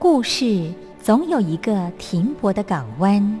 故事总有一个停泊的港湾。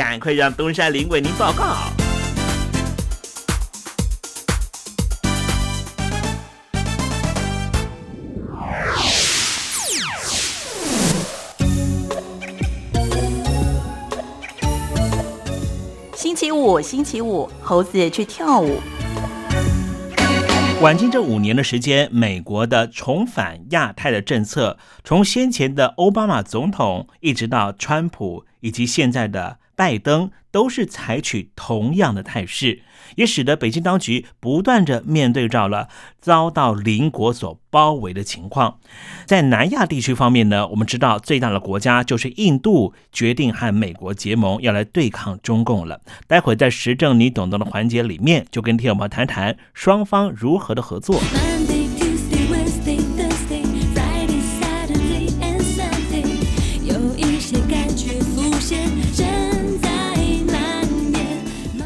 赶快让东山林为您报告。星期五，星期五，猴子去跳舞。晚近这五年的时间，美国的重返亚太的政策，从先前的奥巴马总统，一直到川普，以及现在的拜登。都是采取同样的态势，也使得北京当局不断的面对着了遭到邻国所包围的情况。在南亚地区方面呢，我们知道最大的国家就是印度，决定和美国结盟，要来对抗中共了。待会在时政你懂得的环节里面，就跟听友们谈谈双方如何的合作。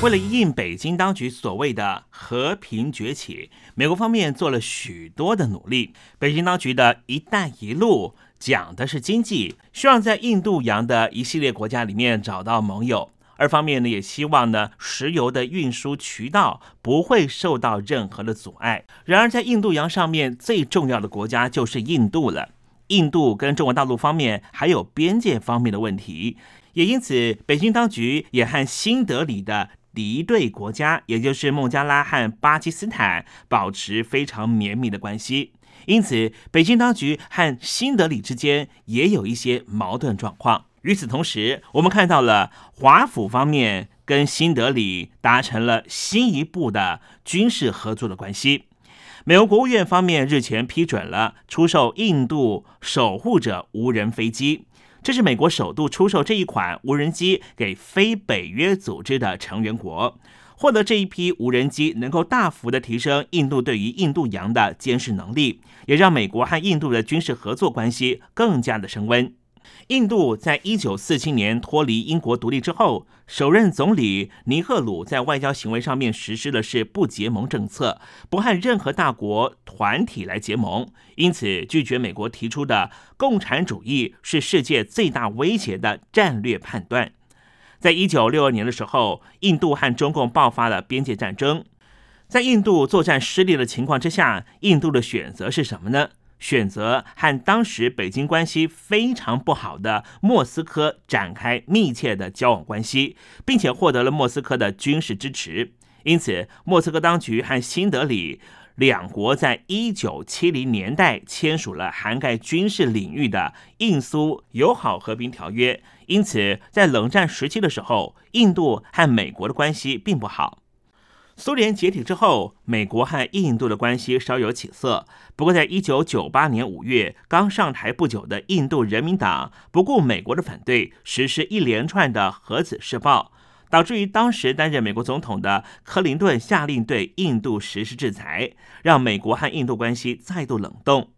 为了应北京当局所谓的和平崛起，美国方面做了许多的努力。北京当局的一带一路讲的是经济，希望在印度洋的一系列国家里面找到盟友；二方面呢，也希望呢石油的运输渠道不会受到任何的阻碍。然而，在印度洋上面最重要的国家就是印度了。印度跟中国大陆方面还有边界方面的问题，也因此，北京当局也和新德里的敌对国家，也就是孟加拉和巴基斯坦，保持非常绵密的关系。因此，北京当局和新德里之间也有一些矛盾状况。与此同时，我们看到了华府方面跟新德里达成了新一步的军事合作的关系。美国国务院方面日前批准了出售印度守护者无人飞机，这是美国首度出售这一款无人机给非北约组织的成员国。获得这一批无人机，能够大幅的提升印度对于印度洋的监视能力，也让美国和印度的军事合作关系更加的升温。印度在一九四七年脱离英国独立之后，首任总理尼赫鲁在外交行为上面实施的是不结盟政策，不和任何大国团体来结盟，因此拒绝美国提出的共产主义是世界最大威胁的战略判断。在一九六二年的时候，印度和中共爆发了边界战争，在印度作战失利的情况之下，印度的选择是什么呢？选择和当时北京关系非常不好的莫斯科展开密切的交往关系，并且获得了莫斯科的军事支持。因此，莫斯科当局和新德里两国在一九七零年代签署了涵盖军事领域的印苏友好和平条约。因此，在冷战时期的时候，印度和美国的关系并不好。苏联解体之后，美国和印度的关系稍有起色。不过，在一九九八年五月刚上台不久的印度人民党，不顾美国的反对，实施一连串的核子试爆，导致于当时担任美国总统的克林顿下令对印度实施制裁，让美国和印度关系再度冷冻。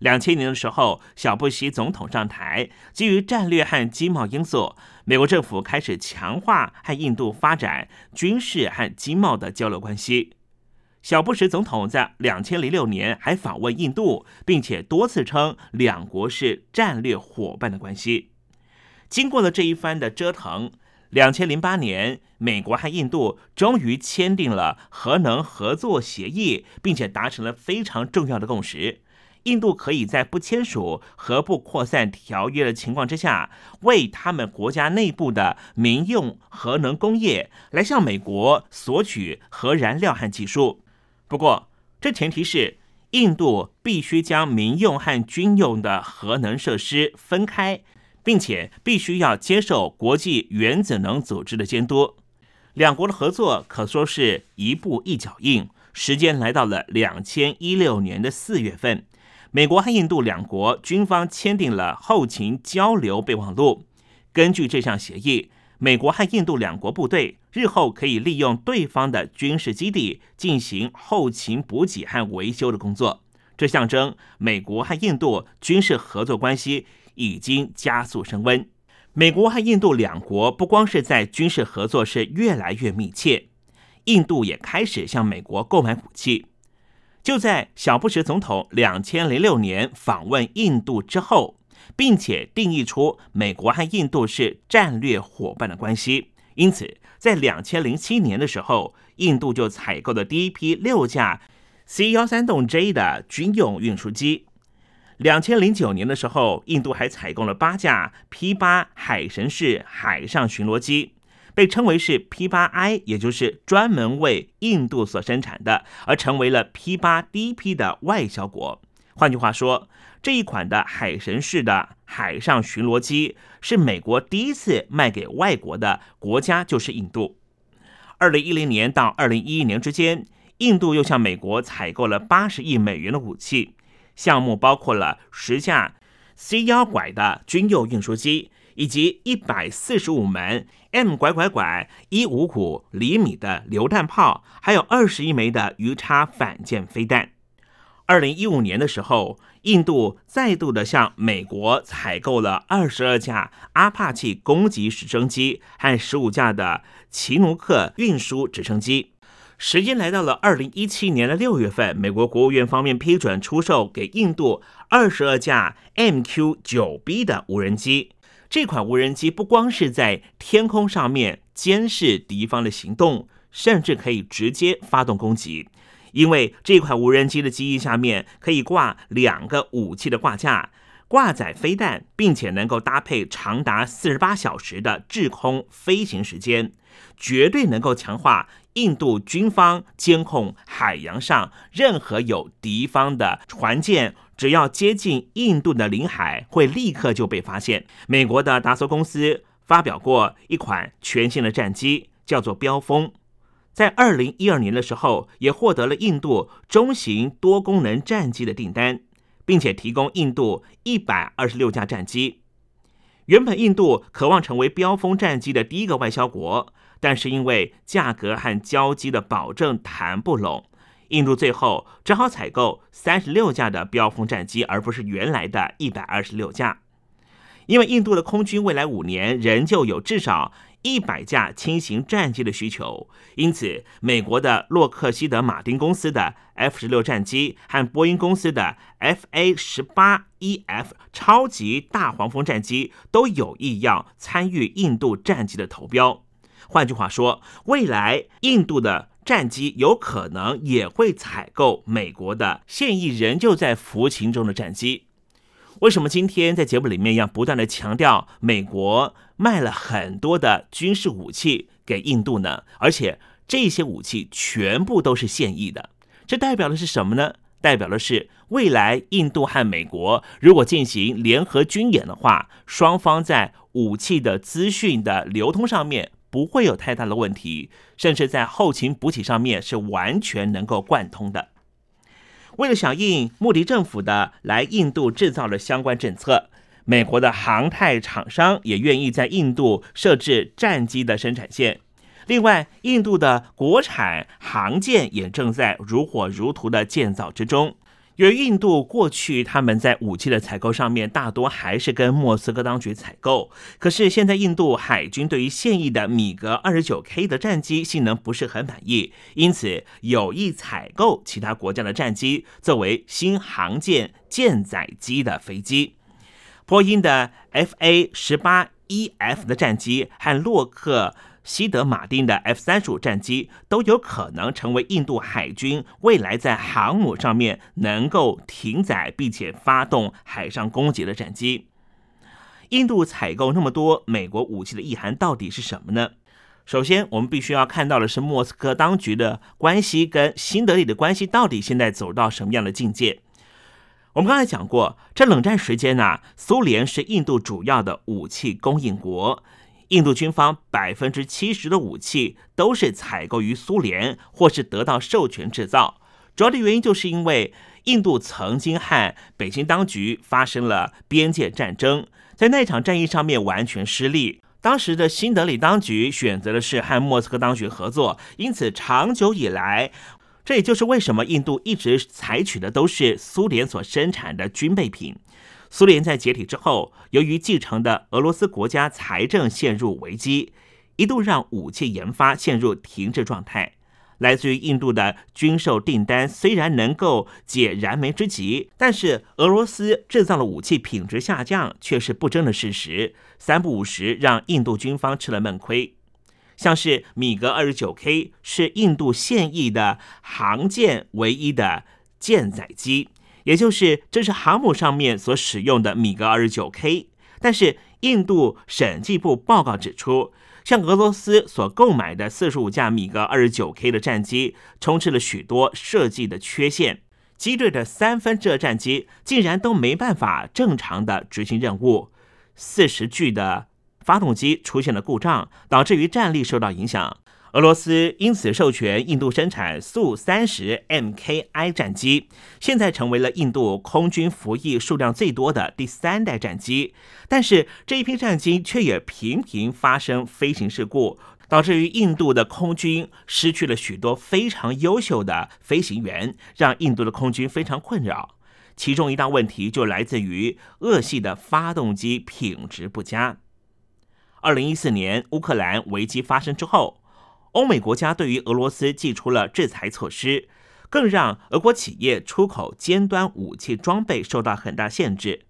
两千年的时候，小布希总统上台，基于战略和经贸因素，美国政府开始强化和印度发展军事和经贸的交流关系。小布什总统在两千零六年还访问印度，并且多次称两国是战略伙伴的关系。经过了这一番的折腾，两千零八年，美国和印度终于签订了核能合作协议，并且达成了非常重要的共识。印度可以在不签署核不扩散条约的情况之下，为他们国家内部的民用核能工业来向美国索取核燃料和技术。不过，这前提是印度必须将民用和军用的核能设施分开，并且必须要接受国际原子能组织的监督。两国的合作可说是一步一脚印。时间来到了两千一六年的四月份。美国和印度两国军方签订了后勤交流备忘录。根据这项协议，美国和印度两国部队日后可以利用对方的军事基地进行后勤补给和维修的工作。这象征美国和印度军事合作关系已经加速升温。美国和印度两国不光是在军事合作是越来越密切，印度也开始向美国购买武器。就在小布什总统两千零六年访问印度之后，并且定义出美国和印度是战略伙伴的关系。因此，在两千零七年的时候，印度就采购了第一批六架 C 幺三栋 J 的军用运输机。两千零九年的时候，印度还采购了八架 P 八海神式海上巡逻机。被称为是 P8I，也就是专门为印度所生产的，而成为了 P8 第一批的外销国。换句话说，这一款的海神式的海上巡逻机是美国第一次卖给外国的国家，就是印度。二零一零年到二零一一年之间，印度又向美国采购了八十亿美元的武器，项目包括了十架 C 幺拐的军用运输机。以及一百四十五门 M 拐拐拐一五五厘米的榴弹炮，还有二十一枚的鱼叉反舰飞弹。二零一五年的时候，印度再度的向美国采购了二十二架阿帕奇攻击直升机和十五架的奇努克运输直升机。时间来到了二零一七年的六月份，美国国务院方面批准出售给印度二十二架 MQ 九 B 的无人机。这款无人机不光是在天空上面监视敌方的行动，甚至可以直接发动攻击。因为这款无人机的机翼下面可以挂两个武器的挂架，挂载飞弹，并且能够搭配长达四十八小时的制空飞行时间，绝对能够强化印度军方监控海洋上任何有敌方的船舰，只要接近印度的领海，会立刻就被发现。美国的达索公司发表过一款全新的战机，叫做标风。在二零一二年的时候，也获得了印度中型多功能战机的订单，并且提供印度一百二十六架战机。原本印度渴望成为标风战机的第一个外销国，但是因为价格和交机的保证谈不拢，印度最后只好采购三十六架的标风战机，而不是原来的一百二十六架。因为印度的空军未来五年仍旧有至少。一百架轻型战机的需求，因此美国的洛克希德马丁公司的 F 十六战机和波音公司的 FA 十八 EF 超级大黄蜂战机都有意要参与印度战机的投标。换句话说，未来印度的战机有可能也会采购美国的现役仍旧在服勤中的战机。为什么今天在节目里面要不断的强调美国卖了很多的军事武器给印度呢？而且这些武器全部都是现役的，这代表的是什么呢？代表的是未来印度和美国如果进行联合军演的话，双方在武器的资讯的流通上面不会有太大的问题，甚至在后勤补给上面是完全能够贯通的。为了响应穆迪政府的来印度制造的相关政策，美国的航太厂商也愿意在印度设置战机的生产线。另外，印度的国产航舰也正在如火如荼的建造之中。由于印度过去他们在武器的采购上面大多还是跟莫斯科当局采购，可是现在印度海军对于现役的米格二十九 K 的战机性能不是很满意，因此有意采购其他国家的战机作为新航舰舰载机的飞机。波音的 FA 十八 EF 的战机和洛克。西德马丁的 F 三十五战机都有可能成为印度海军未来在航母上面能够停载并且发动海上攻击的战机。印度采购那么多美国武器的意涵到底是什么呢？首先，我们必须要看到的是莫斯科当局的关系跟新德里的关系到底现在走到什么样的境界？我们刚才讲过，这冷战时间呢，苏联是印度主要的武器供应国。印度军方百分之七十的武器都是采购于苏联，或是得到授权制造。主要的原因就是因为印度曾经和北京当局发生了边界战争，在那场战役上面完全失利。当时的新德里当局选择的是和莫斯科当局合作，因此长久以来，这也就是为什么印度一直采取的都是苏联所生产的军备品。苏联在解体之后，由于继承的俄罗斯国家财政陷入危机，一度让武器研发陷入停滞状态。来自于印度的军售订单虽然能够解燃眉之急，但是俄罗斯制造的武器品质下降却是不争的事实。三不五时，让印度军方吃了闷亏。像是米格二十九 K 是印度现役的航舰唯一的舰载机。也就是，这是航母上面所使用的米格二十九 K，但是印度审计部报告指出，向俄罗斯所购买的四十五架米格二十九 K 的战机，充斥了许多设计的缺陷，机队的三分之二战机竟然都没办法正常的执行任务，四十具的发动机出现了故障，导致于战力受到影响。俄罗斯因此授权印度生产苏三十 Mki 战机，现在成为了印度空军服役数量最多的第三代战机。但是这一批战机却也频频发生飞行事故，导致于印度的空军失去了许多非常优秀的飞行员，让印度的空军非常困扰。其中一大问题就来自于俄系的发动机品质不佳。二零一四年乌克兰危机发生之后。欧美国家对于俄罗斯寄出了制裁措施，更让俄国企业出口尖端武器装备受到很大限制。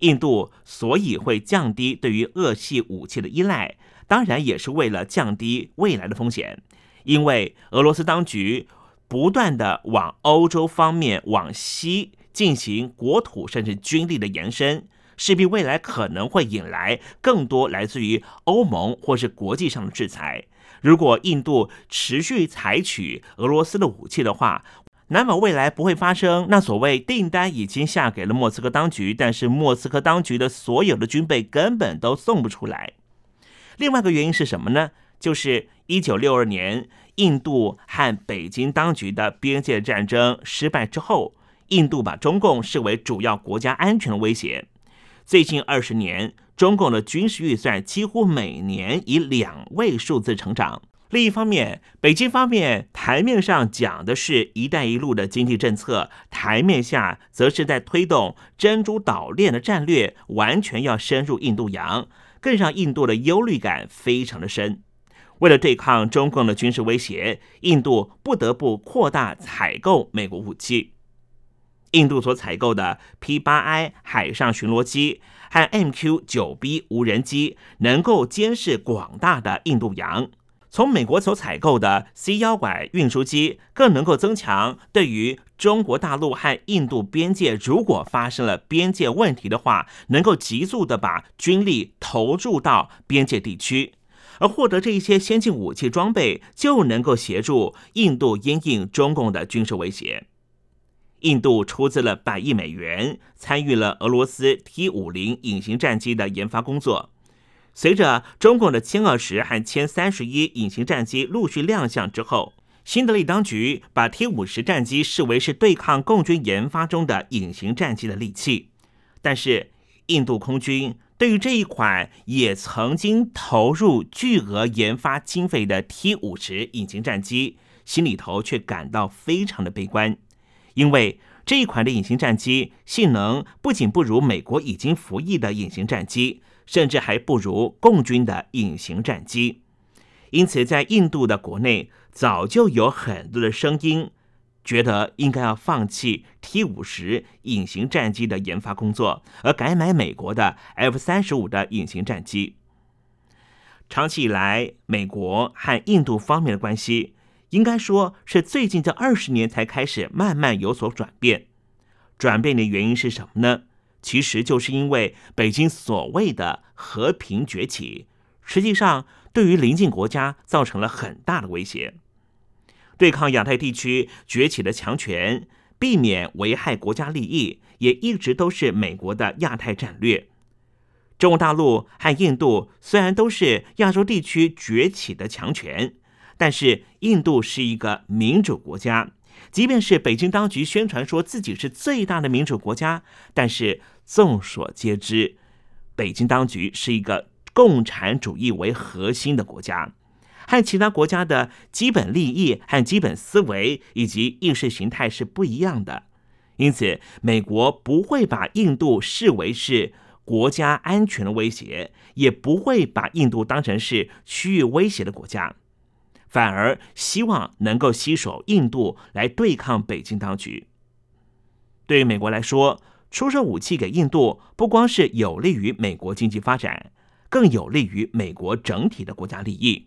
印度所以会降低对于俄系武器的依赖，当然也是为了降低未来的风险。因为俄罗斯当局不断的往欧洲方面往西进行国土甚至军力的延伸，势必未来可能会引来更多来自于欧盟或是国际上的制裁。如果印度持续采取俄罗斯的武器的话，难保未来不会发生那所谓订单已经下给了莫斯科当局，但是莫斯科当局的所有的军备根本都送不出来。另外一个原因是什么呢？就是一九六二年印度和北京当局的边界战争失败之后，印度把中共视为主要国家安全威胁。最近二十年，中共的军事预算几乎每年以两位数字成长。另一方面，北京方面台面上讲的是一带一路的经济政策，台面下则是在推动珍珠岛链的战略，完全要深入印度洋，更让印度的忧虑感非常的深。为了对抗中共的军事威胁，印度不得不扩大采购美国武器。印度所采购的 P-8I 海上巡逻机和 MQ-9B 无人机，能够监视广大的印度洋。从美国所采购的 C 幺拐运输机，更能够增强对于中国大陆和印度边界，如果发生了边界问题的话，能够急速的把军力投入到边界地区。而获得这一些先进武器装备，就能够协助印度因应中共的军事威胁。印度出资了百亿美元，参与了俄罗斯 T 五零隐形战机的研发工作。随着中共的歼二十和歼三十一隐形战机陆续亮相之后，新德里当局把 T 五十战机视为是对抗共军研发中的隐形战机的利器。但是，印度空军。对于这一款也曾经投入巨额研发经费的 T 五十隐形战机，心里头却感到非常的悲观，因为这一款的隐形战机性能不仅不如美国已经服役的隐形战机，甚至还不如共军的隐形战机。因此，在印度的国内早就有很多的声音。觉得应该要放弃 T 五十隐形战机的研发工作，而改买美国的 F 三十五的隐形战机。长期以来，美国和印度方面的关系，应该说是最近这二十年才开始慢慢有所转变。转变的原因是什么呢？其实就是因为北京所谓的和平崛起，实际上对于邻近国家造成了很大的威胁。对抗亚太地区崛起的强权，避免危害国家利益，也一直都是美国的亚太战略。中国大陆和印度虽然都是亚洲地区崛起的强权，但是印度是一个民主国家。即便是北京当局宣传说自己是最大的民主国家，但是众所皆知，北京当局是一个共产主义为核心的国家。和其他国家的基本利益和基本思维以及意识形态是不一样的，因此美国不会把印度视为是国家安全的威胁，也不会把印度当成是区域威胁的国家，反而希望能够携手印度来对抗北京当局。对于美国来说，出售武器给印度不光是有利于美国经济发展，更有利于美国整体的国家利益。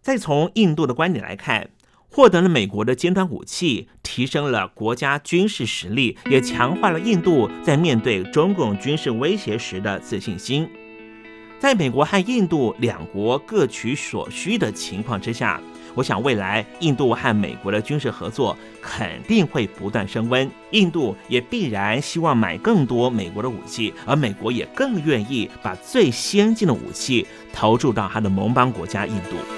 再从印度的观点来看，获得了美国的尖端武器，提升了国家军事实力，也强化了印度在面对中共军事威胁时的自信心。在美国和印度两国各取所需的情况之下，我想未来印度和美国的军事合作肯定会不断升温。印度也必然希望买更多美国的武器，而美国也更愿意把最先进的武器投注到他的盟邦国家印度。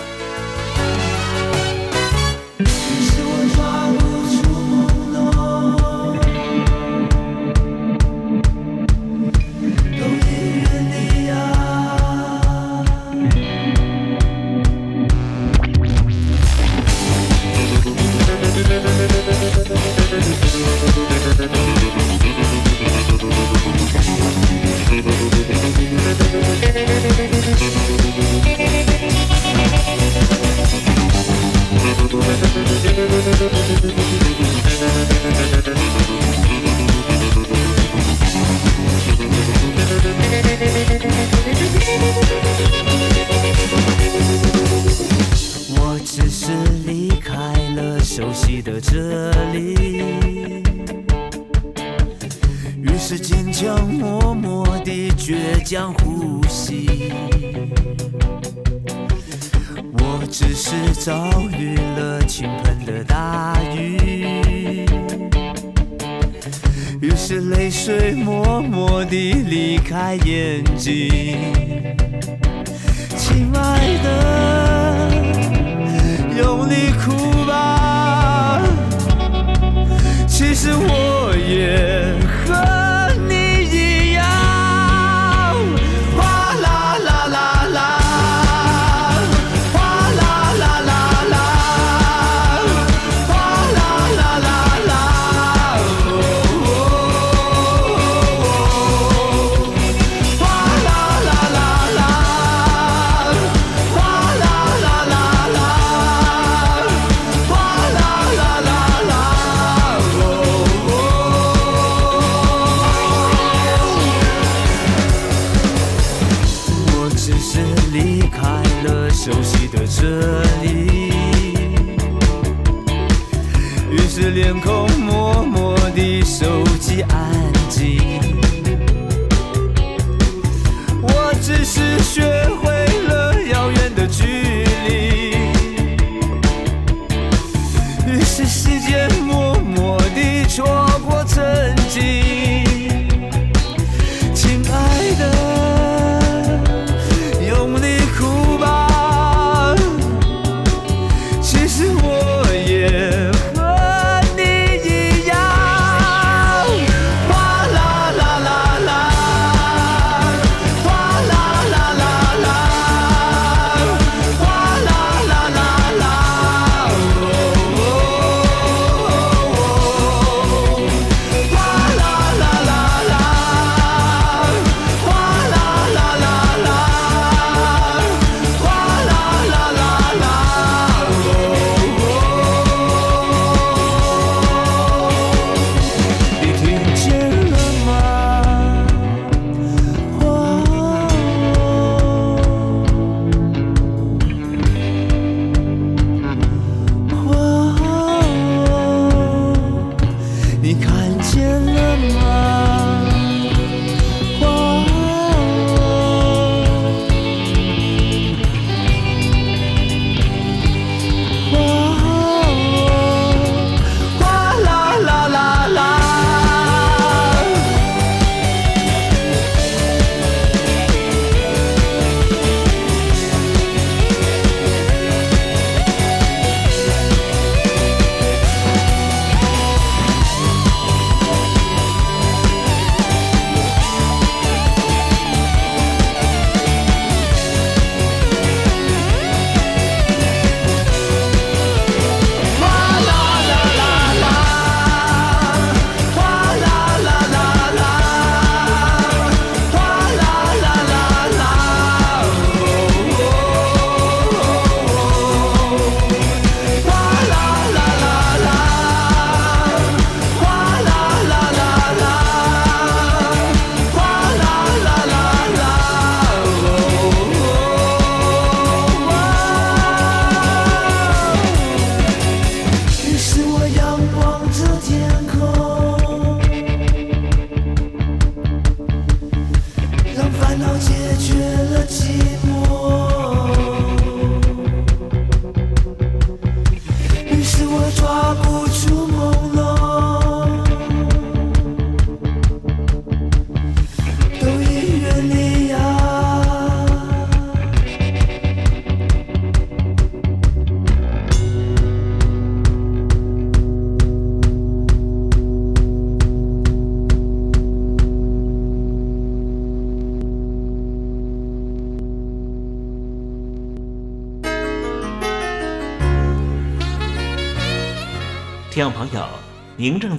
是坚强默默地倔强呼吸。我只是遭遇了倾盆的大雨，于是泪水默默地离开眼睛。亲爱的，用力哭吧，其实我也很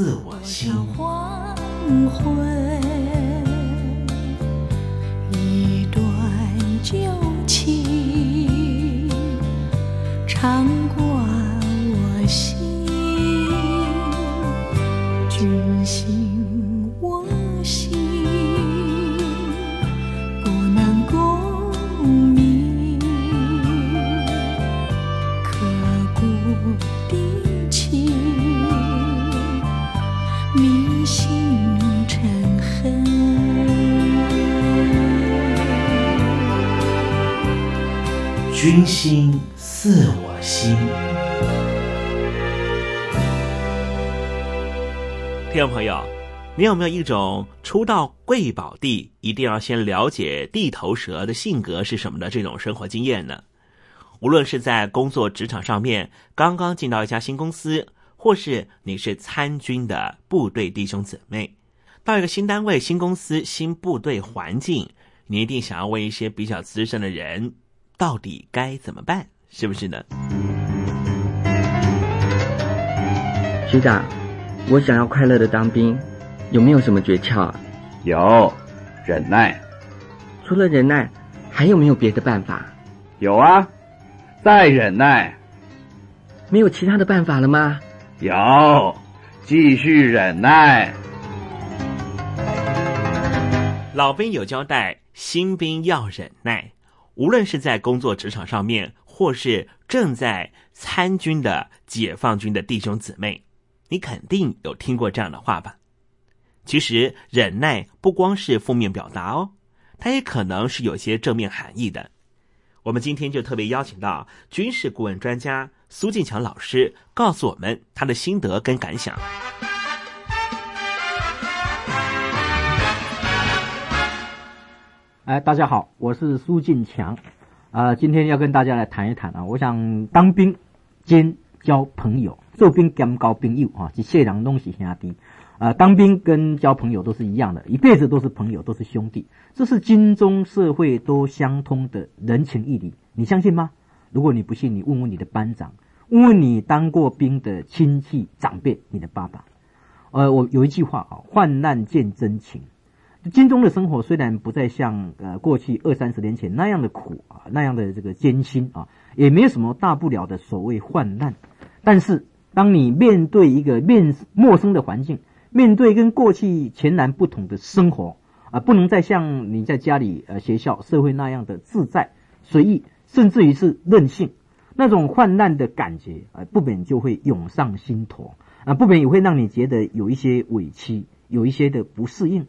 自我心。君心似我心。听众朋友，你有没有一种初到贵宝地一定要先了解地头蛇的性格是什么的这种生活经验呢？无论是在工作职场上面，刚刚进到一家新公司，或是你是参军的部队弟兄姊妹，到一个新单位、新公司、新部队环境，你一定想要问一些比较资深的人，到底该怎么办，是不是呢？学长，我想要快乐的当兵，有没有什么诀窍啊？有，忍耐。除了忍耐，还有没有别的办法？有啊，再忍耐。没有其他的办法了吗？有，继续忍耐。老兵有交代，新兵要忍耐。无论是在工作职场上面，或是正在参军的解放军的弟兄姊妹，你肯定有听过这样的话吧？其实忍耐不光是负面表达哦，它也可能是有些正面含义的。我们今天就特别邀请到军事顾问专家苏进强老师，告诉我们他的心得跟感想。哎，大家好，我是苏进强，啊、今天要跟大家来谈一谈啊，我想当兵兼交朋友，做兵兼交朋友啊，这谢人东西兄弟，啊，当兵跟交朋友都是一样的，一辈子都是朋友，都是兄弟，这是军中社会都相通的人情义理，你相信吗？如果你不信，你问问你的班长，问问你当过兵的亲戚长辈，你的爸爸。呃，我有一句话啊，患难见真情。军中的生活虽然不再像呃过去二三十年前那样的苦啊，那样的这个艰辛啊，也没有什么大不了的所谓患难，但是当你面对一个面陌生的环境，面对跟过去全然不同的生活啊，不能再像你在家里、呃学校、社会那样的自在、随意，甚至于是任性，那种患难的感觉啊，不免就会涌上心头啊，不免也会让你觉得有一些委屈，有一些的不适应。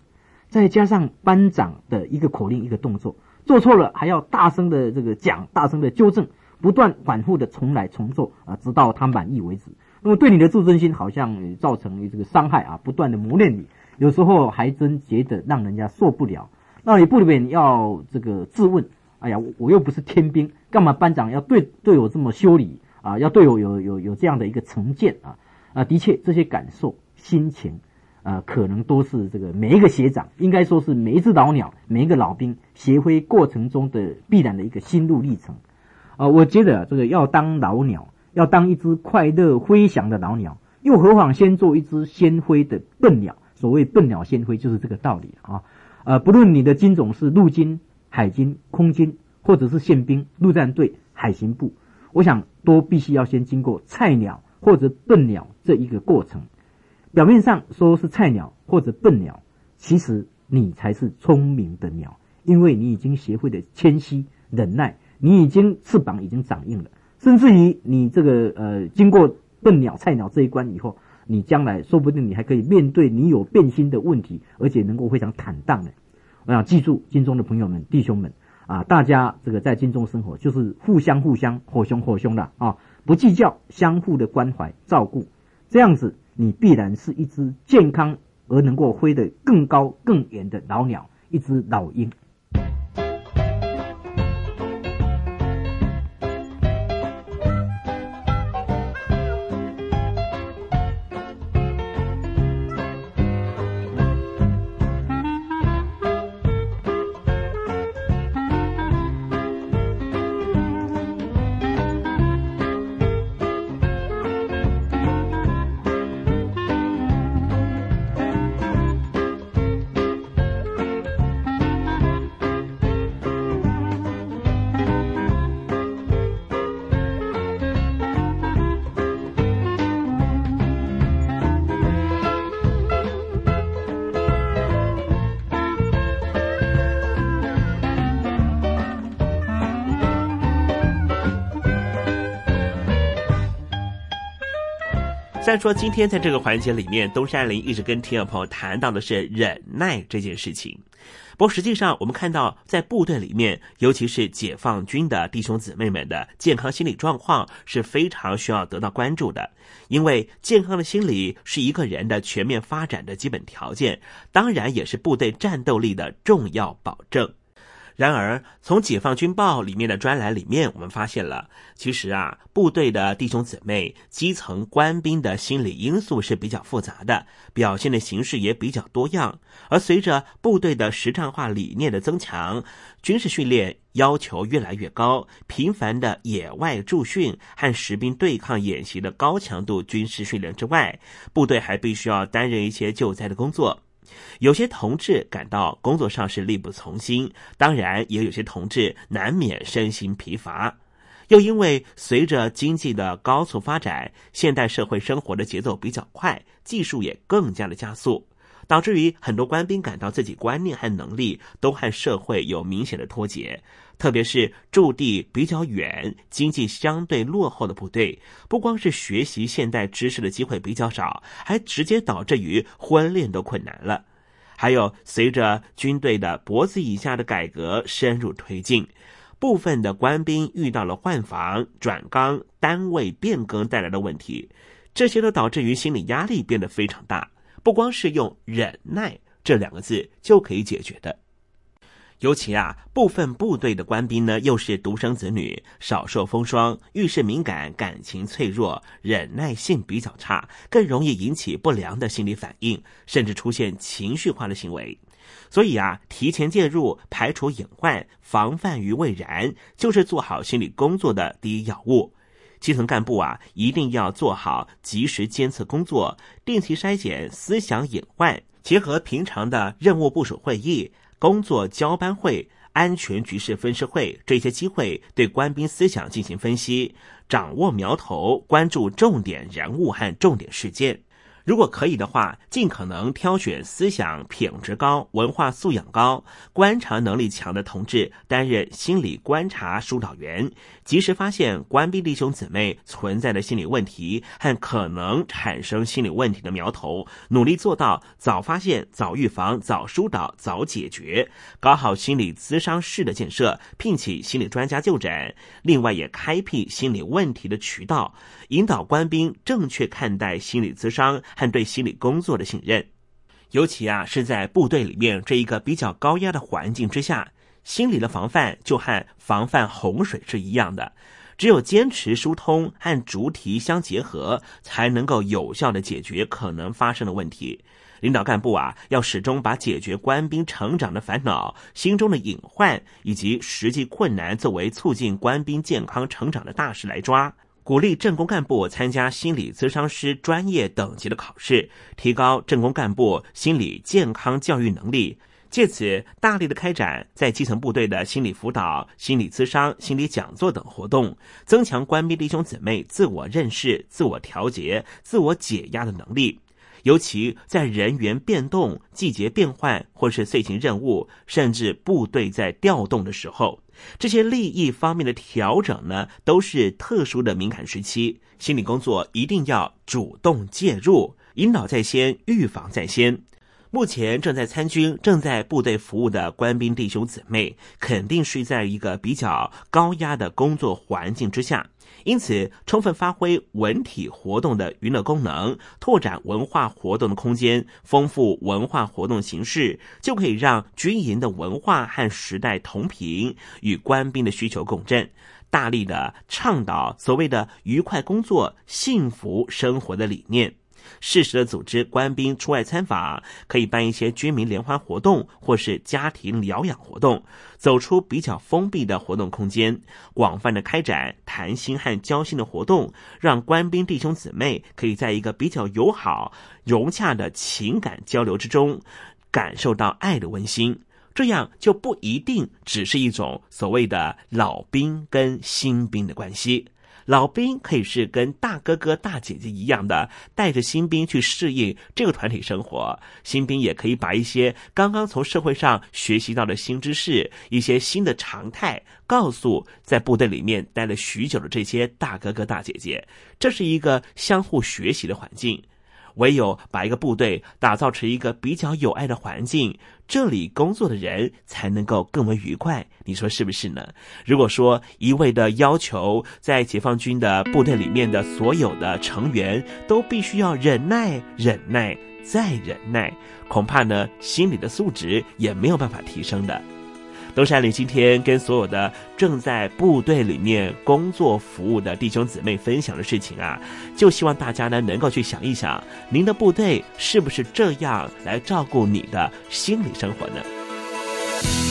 再加上班长的一个口令、一个动作，做错了还要大声的这个讲，大声的纠正，不断反复的重来重做啊，直到他满意为止。那么对你的自尊心好像造成这个伤害啊，不断的磨练你，有时候还真觉得让人家受不了。那你不免要这个质问：哎呀，我又不是天兵，干嘛班长要对对我这么修理啊？要对我有有有这样的一个成见啊？啊，的确，这些感受、心情。呃，可能都是这个每一个学长，应该说是每一只老鸟，每一个老兵学会过程中的必然的一个心路历程。啊、我觉得这个要当老鸟，要当一只快乐飞翔的老鸟，又何妨先做一只先飞的笨鸟？所谓笨鸟先飞，就是这个道理啊。呃，不论你的军种是陆军、海军、空军，或者是宪兵、陆战队、海巡部，我想都必须要先经过菜鸟或者笨鸟这一个过程。表面上说是菜鸟或者笨鸟，其实你才是聪明的鸟，因为你已经学会了谦虚、忍耐，你已经翅膀已经长硬了，甚至于你这个呃，经过笨鸟、菜鸟这一关以后，你将来说不定你还可以面对你有变心的问题，而且能够非常坦荡的。我想记住，金中的朋友们、弟兄们啊，大家这个在金中生活就是互相互相、火凶火凶的啊，不计较，相互的关怀照顾，这样子。你必然是一只健康而能够飞得更高更远的老鸟，一只老鹰。虽然说今天在这个环节里面，东山林一直跟听众朋友谈到的是忍耐这件事情，不过实际上我们看到在部队里面，尤其是解放军的弟兄姊妹们的健康心理状况是非常需要得到关注的，因为健康的心理是一个人的全面发展的基本条件，当然也是部队战斗力的重要保证。然而，从《解放军报》里面的专栏里面，我们发现了，其实啊，部队的弟兄姊妹、基层官兵的心理因素是比较复杂的，表现的形式也比较多样。而随着部队的实战化理念的增强，军事训练要求越来越高，频繁的野外驻训和实兵对抗演习的高强度军事训练之外，部队还必须要担任一些救灾的工作。有些同志感到工作上是力不从心，当然也有些同志难免身心疲乏。又因为随着经济的高速发展，现代社会生活的节奏比较快，技术也更加的加速，导致于很多官兵感到自己观念和能力都和社会有明显的脱节。特别是驻地比较远、经济相对落后的部队，不光是学习现代知识的机会比较少，还直接导致于婚恋都困难了。还有，随着军队的脖子以下的改革深入推进，部分的官兵遇到了换防、转岗、单位变更带来的问题，这些都导致于心理压力变得非常大。不光是用忍耐这两个字就可以解决的。尤其啊，部分部队的官兵呢，又是独生子女，少受风霜，遇事敏感，感情脆弱，忍耐性比较差，更容易引起不良的心理反应，甚至出现情绪化的行为。所以啊，提前介入，排除隐患，防范于未然，就是做好心理工作的第一要务。基层干部啊，一定要做好及时监测工作，定期筛检思想隐患，结合平常的任务部署会议。工作交班会、安全局势分析会这些机会，对官兵思想进行分析，掌握苗头，关注重点人物和重点事件。如果可以的话，尽可能挑选思想品质高、文化素养高、观察能力强的同志担任心理观察疏导员，及时发现官兵弟兄姊妹存在的心理问题和可能产生心理问题的苗头，努力做到早发现、早预防、早疏导、早解决，搞好心理咨商室的建设，聘请心理专家就诊。另外，也开辟心理问题的渠道，引导官兵正确看待心理咨商。和对心理工作的信任，尤其啊是在部队里面这一个比较高压的环境之下，心理的防范就和防范洪水是一样的。只有坚持疏通和主体相结合，才能够有效的解决可能发生的问题。领导干部啊，要始终把解决官兵成长的烦恼、心中的隐患以及实际困难，作为促进官兵健康成长的大事来抓。鼓励政工干部参加心理咨商师专业等级的考试，提高政工干部心理健康教育能力，借此大力的开展在基层部队的心理辅导、心理咨商、心理讲座等活动，增强官兵弟兄姊妹自我认识、自我调节、自我解压的能力。尤其在人员变动、季节变换，或是遂行任务，甚至部队在调动的时候，这些利益方面的调整呢，都是特殊的敏感时期。心理工作一定要主动介入，引导在先，预防在先。目前正在参军、正在部队服务的官兵弟兄姊妹，肯定是在一个比较高压的工作环境之下，因此充分发挥文体活动的娱乐功能，拓展文化活动的空间，丰富文化活动形式，就可以让军营的文化和时代同频，与官兵的需求共振，大力的倡导所谓的愉快工作、幸福生活的理念。适时的组织官兵出外参访，可以办一些军民联欢活动，或是家庭疗养活动，走出比较封闭的活动空间，广泛的开展谈心和交心的活动，让官兵弟兄姊妹可以在一个比较友好、融洽的情感交流之中，感受到爱的温馨。这样就不一定只是一种所谓的老兵跟新兵的关系。老兵可以是跟大哥哥、大姐姐一样的，带着新兵去适应这个团体生活。新兵也可以把一些刚刚从社会上学习到的新知识、一些新的常态，告诉在部队里面待了许久的这些大哥哥、大姐姐。这是一个相互学习的环境。唯有把一个部队打造成一个比较有爱的环境，这里工作的人才能够更为愉快。你说是不是呢？如果说一味的要求在解放军的部队里面的所有的成员都必须要忍耐、忍耐再忍耐，恐怕呢心理的素质也没有办法提升的。东山里今天跟所有的正在部队里面工作服务的弟兄姊妹分享的事情啊，就希望大家呢能够去想一想，您的部队是不是这样来照顾你的心理生活呢？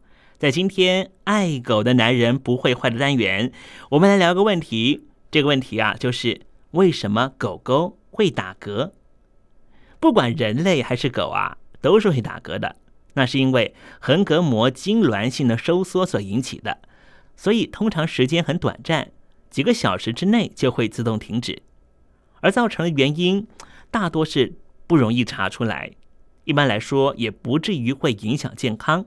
在今天爱狗的男人不会坏的单元，我们来聊个问题。这个问题啊，就是为什么狗狗会打嗝？不管人类还是狗啊，都是会打嗝的。那是因为横膈膜痉挛性的收缩所引起的，所以通常时间很短暂。几个小时之内就会自动停止，而造成的原因大多是不容易查出来，一般来说也不至于会影响健康。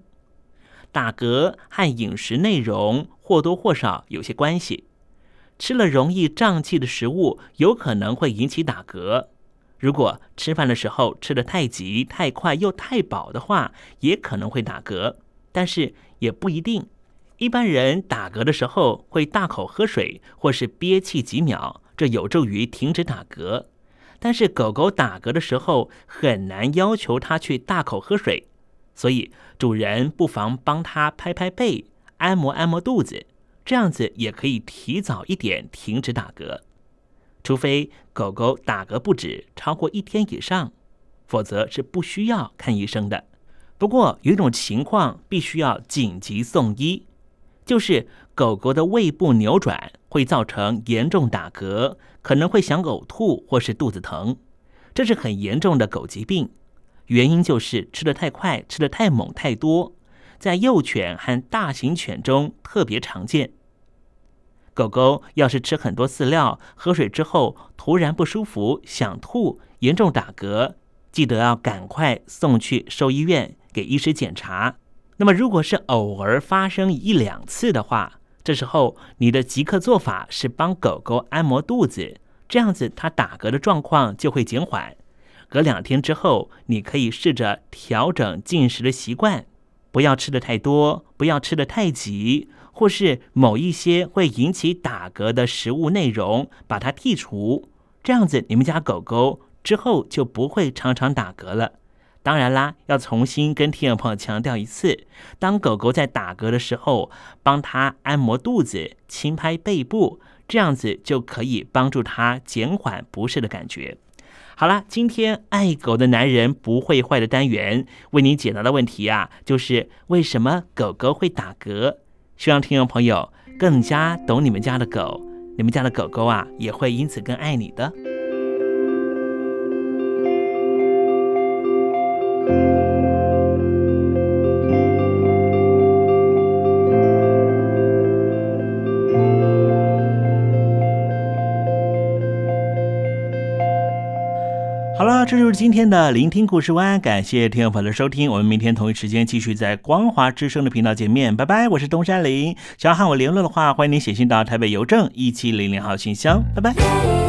打嗝和饮食内容或多或少有些关系，吃了容易胀气的食物有可能会引起打嗝。如果吃饭的时候吃的太急、太快又太饱的话，也可能会打嗝，但是也不一定。一般人打嗝的时候会大口喝水，或是憋气几秒，这有助于停止打嗝。但是狗狗打嗝的时候很难要求它去大口喝水，所以主人不妨帮它拍拍背、按摩按摩肚子，这样子也可以提早一点停止打嗝。除非狗狗打嗝不止超过一天以上，否则是不需要看医生的。不过有一种情况必须要紧急送医。就是狗狗的胃部扭转会造成严重打嗝，可能会想呕吐或是肚子疼，这是很严重的狗疾病。原因就是吃的太快、吃的太猛、太多，在幼犬和大型犬中特别常见。狗狗要是吃很多饲料、喝水之后突然不舒服、想吐、严重打嗝，记得要赶快送去兽医院给医师检查。那么，如果是偶尔发生一两次的话，这时候你的即刻做法是帮狗狗按摩肚子，这样子它打嗝的状况就会减缓。隔两天之后，你可以试着调整进食的习惯，不要吃的太多，不要吃的太急，或是某一些会引起打嗝的食物内容把它剔除，这样子你们家狗狗之后就不会常常打嗝了。当然啦，要重新跟听众朋友强调一次：当狗狗在打嗝的时候，帮它按摩肚子、轻拍背部，这样子就可以帮助它减缓不适的感觉。好了，今天爱狗的男人不会坏的单元为您解答的问题啊，就是为什么狗狗会打嗝？希望听众朋友更加懂你们家的狗，你们家的狗狗啊，也会因此更爱你的。就是今天的聆听故事湾，感谢听众朋友的收听，我们明天同一时间继续在光华之声的频道见面，拜拜，我是东山林，想要和我联络的话，欢迎您写信到台北邮政一七零零号信箱，拜拜。